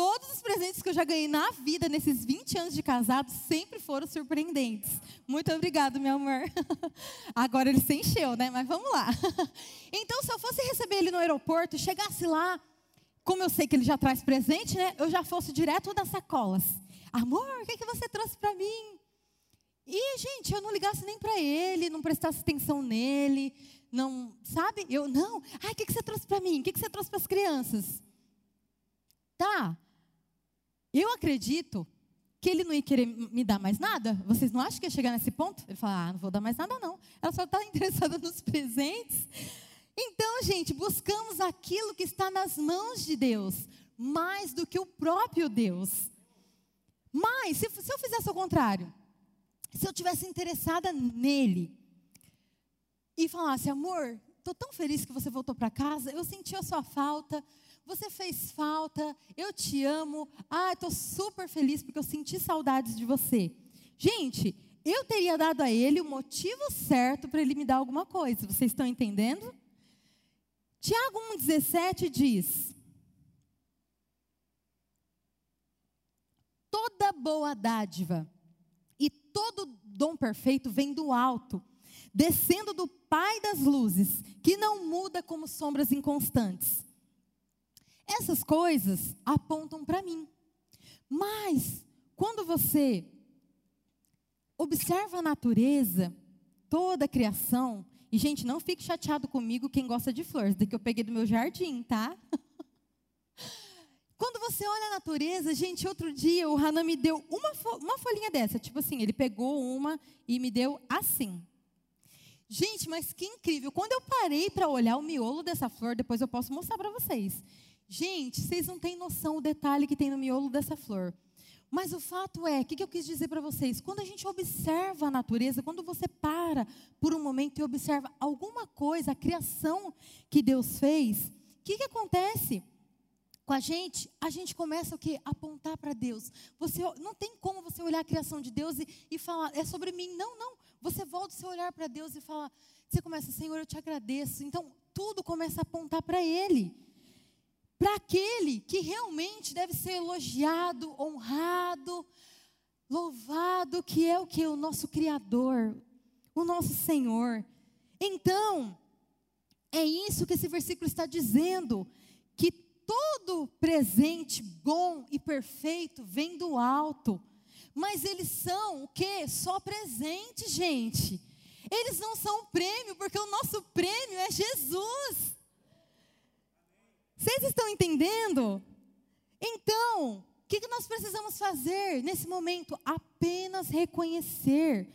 Todos os presentes que eu já ganhei na vida, nesses 20 anos de casado, sempre foram surpreendentes. Muito obrigado, meu amor. Agora ele se encheu, né? Mas vamos lá. Então, se eu fosse receber ele no aeroporto, chegasse lá, como eu sei que ele já traz presente, né? Eu já fosse direto das sacolas. Amor, o que, que você trouxe para mim? E, gente, eu não ligasse nem para ele, não prestasse atenção nele, não, sabe? Eu, não. Ai, o que, que você trouxe para mim? O que, que você trouxe para as crianças? Tá. Eu acredito que ele não ia querer me dar mais nada. Vocês não acham que ia chegar nesse ponto? Ele fala, ah, não vou dar mais nada não. Ela só está interessada nos presentes. Então, gente, buscamos aquilo que está nas mãos de Deus, mais do que o próprio Deus. Mas, se, se eu fizesse o contrário, se eu tivesse interessada nele e falasse, amor, estou tão feliz que você voltou para casa, eu senti a sua falta, você fez falta, eu te amo. Ah, estou super feliz porque eu senti saudades de você. Gente, eu teria dado a ele o motivo certo para ele me dar alguma coisa. Vocês estão entendendo? Tiago 1,17 diz: Toda boa dádiva e todo dom perfeito vem do alto, descendo do Pai das luzes, que não muda como sombras inconstantes. Essas coisas apontam para mim. Mas, quando você observa a natureza, toda a criação, e gente, não fique chateado comigo quem gosta de flores, daqui eu peguei do meu jardim, tá? Quando você olha a natureza, gente, outro dia o Hanan me deu uma, uma folhinha dessa, tipo assim, ele pegou uma e me deu assim. Gente, mas que incrível. Quando eu parei para olhar o miolo dessa flor, depois eu posso mostrar para vocês. Gente, vocês não têm noção o detalhe que tem no miolo dessa flor. Mas o fato é, o que, que eu quis dizer para vocês? Quando a gente observa a natureza, quando você para por um momento e observa alguma coisa, a criação que Deus fez, o que, que acontece? com a gente, a gente começa o quê? Apontar para Deus. Você não tem como você olhar a criação de Deus e, e falar, é sobre mim. Não, não. Você volta o seu olhar para Deus e fala, você começa, Senhor, eu te agradeço. Então, tudo começa a apontar para Ele. Para aquele que realmente deve ser elogiado, honrado, louvado, que é o que? O nosso Criador, o nosso Senhor. Então, é isso que esse versículo está dizendo todo presente bom e perfeito vem do alto. Mas eles são o quê? Só presente, gente. Eles não são prêmio, porque o nosso prêmio é Jesus. Vocês estão entendendo? Então, o que, nós precisamos fazer nesse momento? Apenas reconhecer.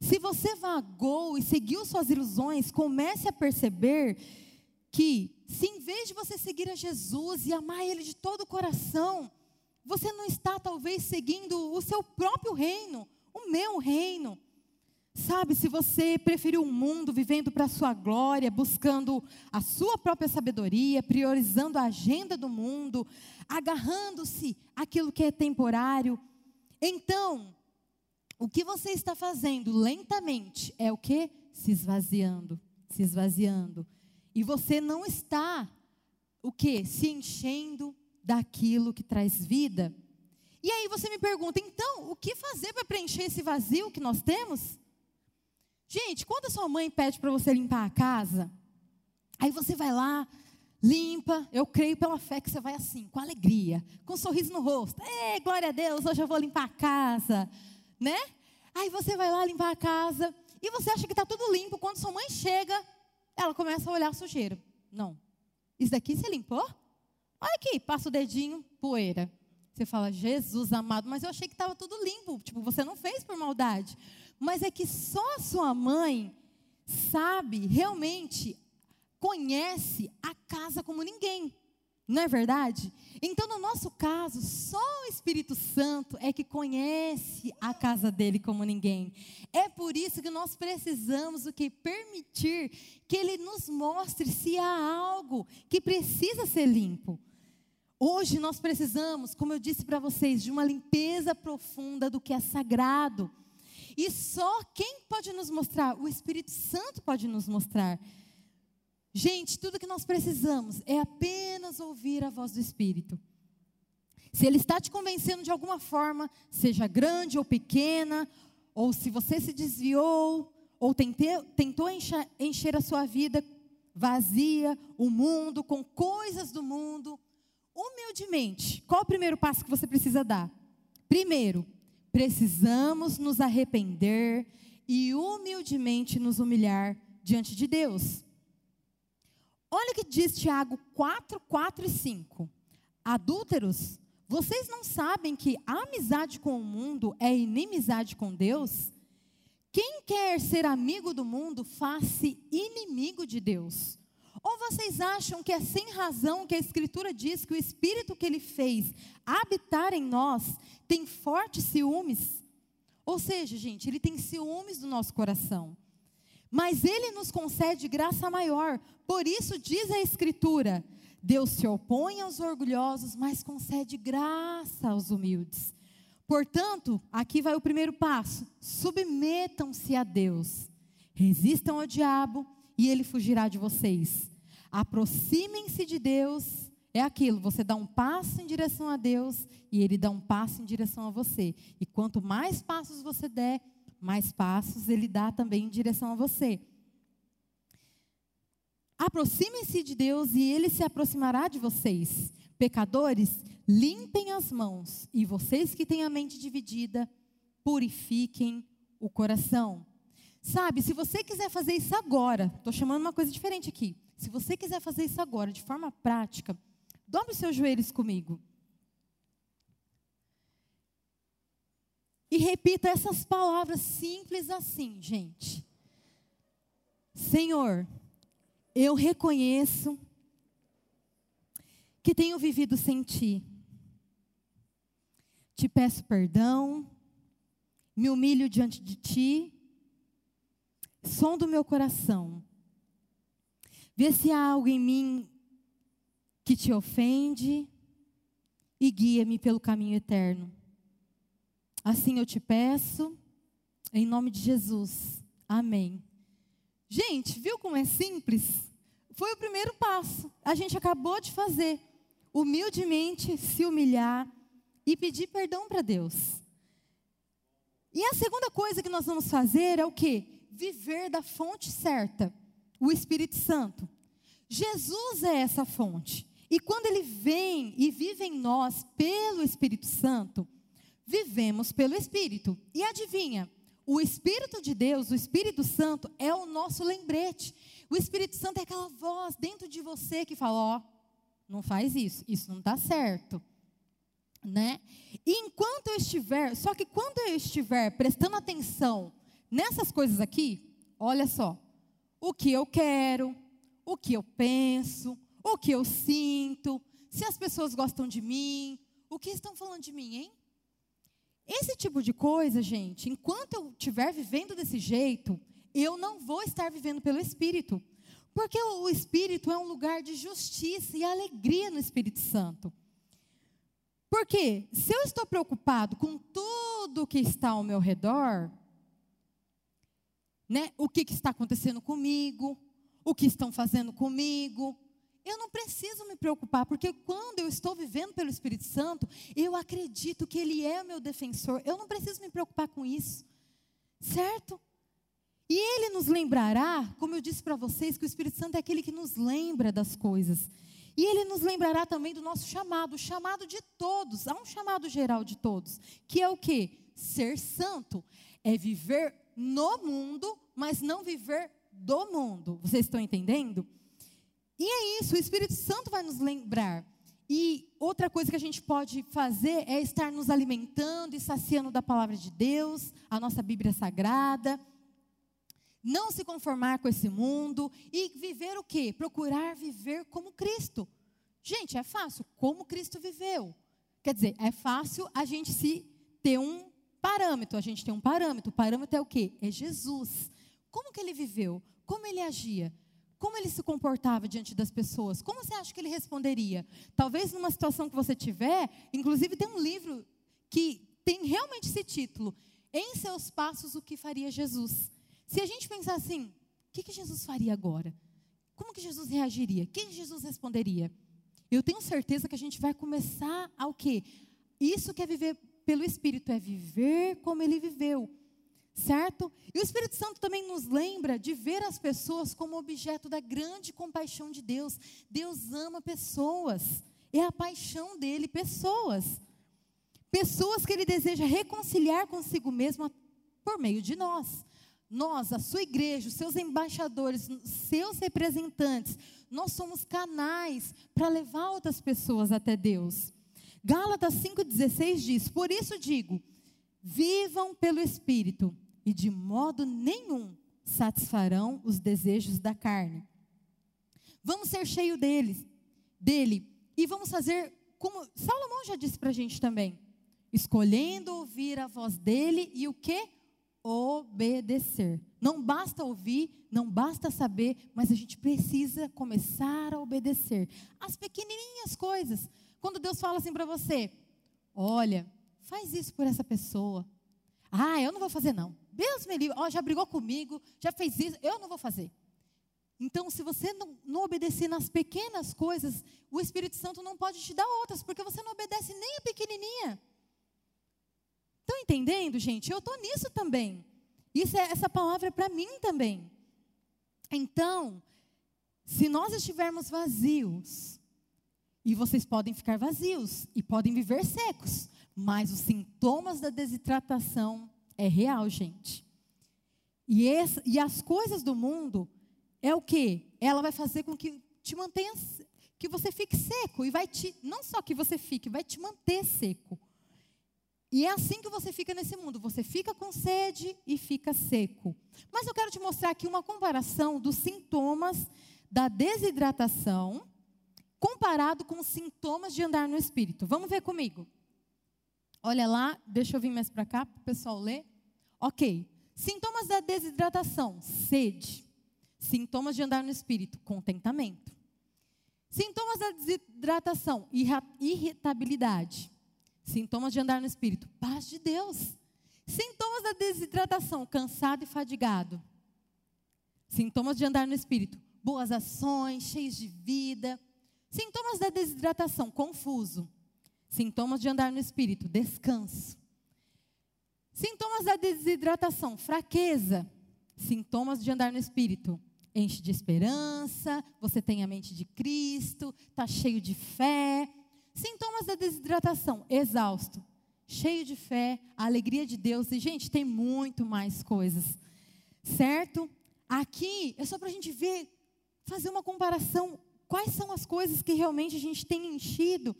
Se você vagou e seguiu suas ilusões, comece a perceber que se em vez de você seguir a Jesus e amar Ele de todo o coração, você não está talvez seguindo o seu próprio reino, o meu reino. Sabe, se você preferiu um mundo vivendo para a sua glória, buscando a sua própria sabedoria, priorizando a agenda do mundo, agarrando-se àquilo que é temporário, então, o que você está fazendo lentamente é o que? Se esvaziando, se esvaziando, e você não está o que? Se enchendo daquilo que traz vida. E aí você me pergunta, então, o que fazer para preencher esse vazio que nós temos? Gente, quando a sua mãe pede para você limpar a casa, aí você vai lá, limpa, eu creio pela fé que você vai assim, com alegria, com um sorriso no rosto. Ei, glória a Deus, hoje eu vou limpar a casa, né? Aí você vai lá limpar a casa e você acha que está tudo limpo. Quando sua mãe chega, ela começa a olhar sujeira. Não. Isso daqui você limpou? Olha aqui, passa o dedinho, poeira. Você fala, Jesus amado, mas eu achei que estava tudo limpo. Tipo, você não fez por maldade. Mas é que só a sua mãe sabe, realmente, conhece a casa como ninguém. Não é verdade? Então, no nosso caso, só o Espírito Santo é que conhece a casa dele como ninguém. É por isso que nós precisamos o que permitir que ele nos mostre se há algo que precisa ser limpo. Hoje nós precisamos, como eu disse para vocês, de uma limpeza profunda do que é sagrado. E só quem pode nos mostrar? O Espírito Santo pode nos mostrar. Gente, tudo que nós precisamos é apenas ouvir a voz do Espírito. Se ele está te convencendo de alguma forma, seja grande ou pequena, ou se você se desviou, ou tentou encher a sua vida vazia, o mundo, com coisas do mundo, humildemente, qual o primeiro passo que você precisa dar? Primeiro, precisamos nos arrepender e humildemente nos humilhar diante de Deus. Olha o que diz Tiago 4, 4 e 5. Adúlteros, vocês não sabem que a amizade com o mundo é inimizade com Deus? Quem quer ser amigo do mundo, faz-se inimigo de Deus. Ou vocês acham que é sem razão que a Escritura diz que o Espírito que Ele fez habitar em nós tem fortes ciúmes? Ou seja, gente, Ele tem ciúmes do nosso coração. Mas Ele nos concede graça maior. Por isso diz a Escritura: Deus se opõe aos orgulhosos, mas concede graça aos humildes. Portanto, aqui vai o primeiro passo: submetam-se a Deus, resistam ao diabo e ele fugirá de vocês. Aproximem-se de Deus, é aquilo, você dá um passo em direção a Deus e ele dá um passo em direção a você. E quanto mais passos você der, mais passos ele dá também em direção a você. Aproximem-se de Deus e ele se aproximará de vocês. Pecadores, limpem as mãos, e vocês que têm a mente dividida, purifiquem o coração. Sabe, se você quiser fazer isso agora, estou chamando uma coisa diferente aqui. Se você quiser fazer isso agora, de forma prática, dobre os seus joelhos comigo. E repita essas palavras simples assim, gente. Senhor, eu reconheço que tenho vivido sem ti. Te peço perdão, me humilho diante de ti, som do meu coração. Vê se há algo em mim que te ofende e guia-me pelo caminho eterno. Assim eu te peço, em nome de Jesus. Amém. Gente, viu como é simples? Foi o primeiro passo. A gente acabou de fazer. Humildemente se humilhar e pedir perdão para Deus. E a segunda coisa que nós vamos fazer é o que? Viver da fonte certa, o Espírito Santo. Jesus é essa fonte. E quando ele vem e vive em nós pelo Espírito Santo, vivemos pelo Espírito. E adivinha? O Espírito de Deus, o Espírito Santo, é o nosso lembrete. O Espírito Santo é aquela voz dentro de você que fala: ó, não faz isso, isso não está certo. Né? E enquanto eu estiver, só que quando eu estiver prestando atenção nessas coisas aqui, olha só, o que eu quero, o que eu penso, o que eu sinto, se as pessoas gostam de mim, o que estão falando de mim, hein? Esse tipo de coisa, gente, enquanto eu estiver vivendo desse jeito, eu não vou estar vivendo pelo Espírito. Porque o Espírito é um lugar de justiça e alegria no Espírito Santo. Porque se eu estou preocupado com tudo que está ao meu redor, né, o que, que está acontecendo comigo, o que estão fazendo comigo, eu não preciso me preocupar, porque quando eu estou vivendo pelo Espírito Santo, eu acredito que Ele é o meu defensor. Eu não preciso me preocupar com isso. Certo? E Ele nos lembrará, como eu disse para vocês, que o Espírito Santo é aquele que nos lembra das coisas. E Ele nos lembrará também do nosso chamado, o chamado de todos. Há um chamado geral de todos, que é o que? Ser santo. É viver no mundo, mas não viver do mundo. Vocês estão entendendo? E é isso, o Espírito Santo vai nos lembrar. E outra coisa que a gente pode fazer é estar nos alimentando e saciando da palavra de Deus, a nossa Bíblia Sagrada. Não se conformar com esse mundo e viver o quê? Procurar viver como Cristo. Gente, é fácil, como Cristo viveu. Quer dizer, é fácil a gente se ter um parâmetro, a gente tem um parâmetro. O parâmetro é o quê? É Jesus. Como que ele viveu? Como ele agia? Como ele se comportava diante das pessoas? Como você acha que ele responderia? Talvez numa situação que você tiver, inclusive tem um livro que tem realmente esse título: Em seus passos, o que faria Jesus? Se a gente pensar assim, o que, que Jesus faria agora? Como que Jesus reagiria? O que Jesus responderia? Eu tenho certeza que a gente vai começar ao quê? Isso que é viver pelo Espírito, é viver como ele viveu certo? E o Espírito Santo também nos lembra de ver as pessoas como objeto da grande compaixão de Deus. Deus ama pessoas, é a paixão dele, pessoas. Pessoas que ele deseja reconciliar consigo mesmo por meio de nós. Nós, a sua igreja, os seus embaixadores, seus representantes, nós somos canais para levar outras pessoas até Deus. Gálatas 5,16 diz: Por isso digo, vivam pelo Espírito e de modo nenhum satisfarão os desejos da carne. Vamos ser cheios deles, dele e vamos fazer como Salomão já disse para a gente também, escolhendo ouvir a voz dele e o que? Obedecer. Não basta ouvir, não basta saber, mas a gente precisa começar a obedecer. As pequenininhas coisas. Quando Deus fala assim para você: olha, faz isso por essa pessoa. Ah, eu não vou fazer não. Deus me livre, oh, já brigou comigo, já fez isso, eu não vou fazer. Então, se você não, não, obedecer nas pequenas coisas, o Espírito Santo não pode te dar outras, porque você não obedece nem a pequenininha. Estão entendendo, gente? Eu estou nisso também. Isso é, essa palavra é para mim também. Então, se nós estivermos vazios, e vocês podem ficar vazios e podem viver secos, mas os sintomas da desidratação é real, gente. E, esse, e as coisas do mundo é o que? Ela vai fazer com que te mantenha, que você fique seco e vai te, não só que você fique, vai te manter seco. E é assim que você fica nesse mundo. Você fica com sede e fica seco. Mas eu quero te mostrar aqui uma comparação dos sintomas da desidratação comparado com os sintomas de andar no espírito. Vamos ver comigo. Olha lá, deixa eu vir mais para cá para o pessoal ler. Ok. Sintomas da desidratação: sede. Sintomas de andar no espírito: contentamento. Sintomas da desidratação: irritabilidade. Sintomas de andar no espírito: paz de Deus. Sintomas da desidratação: cansado e fadigado. Sintomas de andar no espírito: boas ações, cheios de vida. Sintomas da desidratação: confuso. Sintomas de andar no espírito: descanso. Sintomas da desidratação: fraqueza. Sintomas de andar no espírito: enche de esperança, você tem a mente de Cristo, está cheio de fé. Sintomas da desidratação: exausto, cheio de fé, a alegria de Deus. E, gente, tem muito mais coisas, certo? Aqui é só para a gente ver, fazer uma comparação. Quais são as coisas que realmente a gente tem enchido?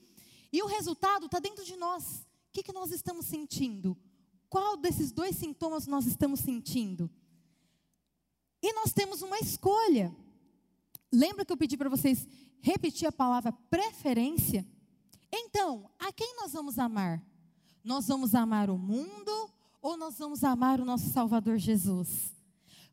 E o resultado está dentro de nós. O que, que nós estamos sentindo? Qual desses dois sintomas nós estamos sentindo? E nós temos uma escolha. Lembra que eu pedi para vocês repetir a palavra preferência? Então, a quem nós vamos amar? Nós vamos amar o mundo ou nós vamos amar o nosso Salvador Jesus?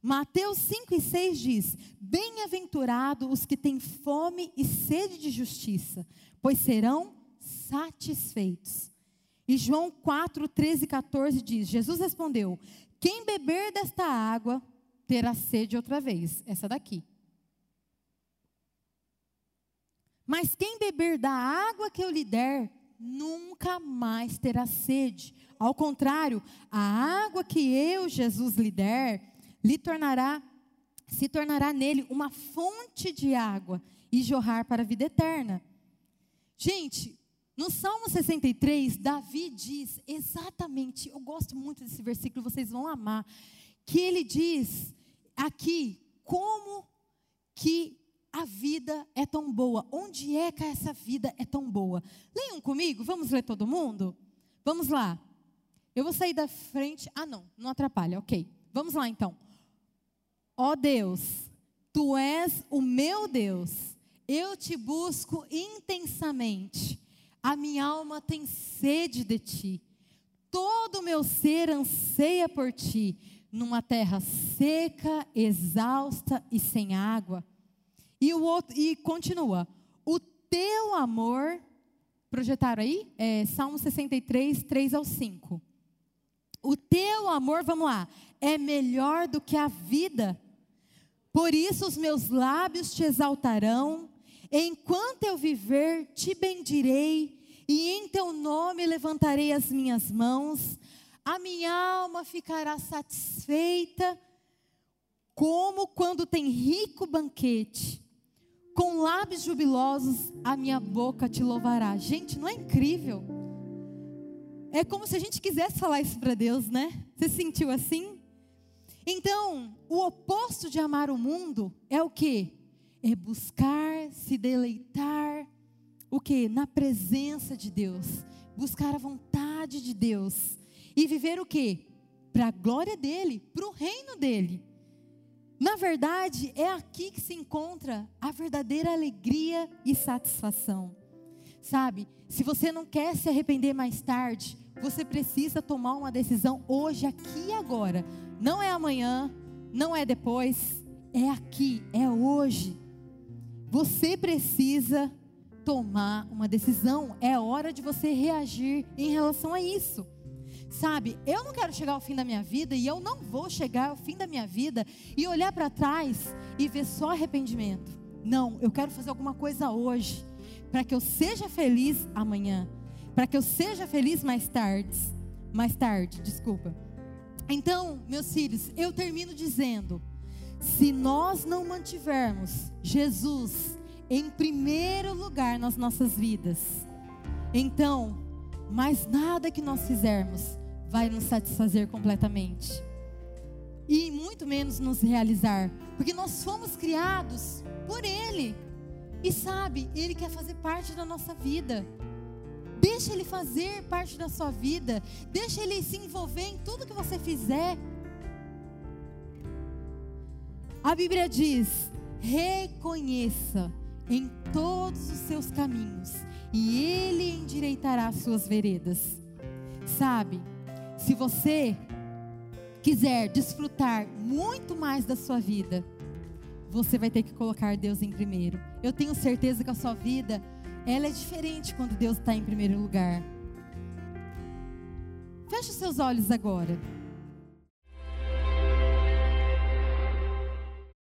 Mateus 5 e 6 diz: Bem-aventurados os que têm fome e sede de justiça, pois serão satisfeitos. E João 4, 13 e 14 diz: Jesus respondeu: Quem beber desta água terá sede outra vez. Essa daqui. Mas quem beber da água que eu lhe der, nunca mais terá sede. Ao contrário, a água que eu, Jesus, lhe der, lhe tornará, se tornará nele uma fonte de água e jorrar para a vida eterna. Gente, no Salmo 63, Davi diz exatamente, eu gosto muito desse versículo, vocês vão amar, que ele diz aqui como que a vida é tão boa. Onde é que essa vida é tão boa? Leiam comigo, vamos ler todo mundo? Vamos lá. Eu vou sair da frente. Ah, não, não atrapalha, ok. Vamos lá então. Ó Deus, tu és o meu Deus, eu te busco intensamente. A minha alma tem sede de ti. Todo o meu ser anseia por ti, numa terra seca, exausta e sem água. E o outro e continua: O teu amor projetaram aí? É, Salmo 63, 3 ao 5. O teu amor, vamos lá, é melhor do que a vida. Por isso os meus lábios te exaltarão. Enquanto eu viver, te bendirei e em teu nome levantarei as minhas mãos, a minha alma ficará satisfeita, como quando tem rico banquete, com lábios jubilosos a minha boca te louvará. Gente, não é incrível? É como se a gente quisesse falar isso para Deus, né? Você sentiu assim? Então, o oposto de amar o mundo é o que? É buscar se deleitar o que? Na presença de Deus, buscar a vontade de Deus e viver o que? Para a glória dele, para o reino dele. Na verdade, é aqui que se encontra a verdadeira alegria e satisfação. Sabe, se você não quer se arrepender mais tarde, você precisa tomar uma decisão hoje, aqui e agora. Não é amanhã, não é depois, é aqui, é hoje. Você precisa tomar uma decisão, é hora de você reagir em relação a isso. Sabe, eu não quero chegar ao fim da minha vida e eu não vou chegar ao fim da minha vida e olhar para trás e ver só arrependimento. Não, eu quero fazer alguma coisa hoje para que eu seja feliz amanhã, para que eu seja feliz mais tarde, mais tarde, desculpa. Então, meus filhos, eu termino dizendo: se nós não mantivermos Jesus em primeiro lugar nas nossas vidas, então, mais nada que nós fizermos vai nos satisfazer completamente. E muito menos nos realizar, porque nós fomos criados por Ele. E sabe, Ele quer fazer parte da nossa vida. Deixa Ele fazer parte da sua vida. Deixa Ele se envolver em tudo que você fizer. A Bíblia diz: reconheça em todos os seus caminhos, e Ele endireitará as suas veredas. Sabe, se você quiser desfrutar muito mais da sua vida, você vai ter que colocar Deus em primeiro. Eu tenho certeza que a sua vida, ela é diferente quando Deus está em primeiro lugar. Feche seus olhos agora.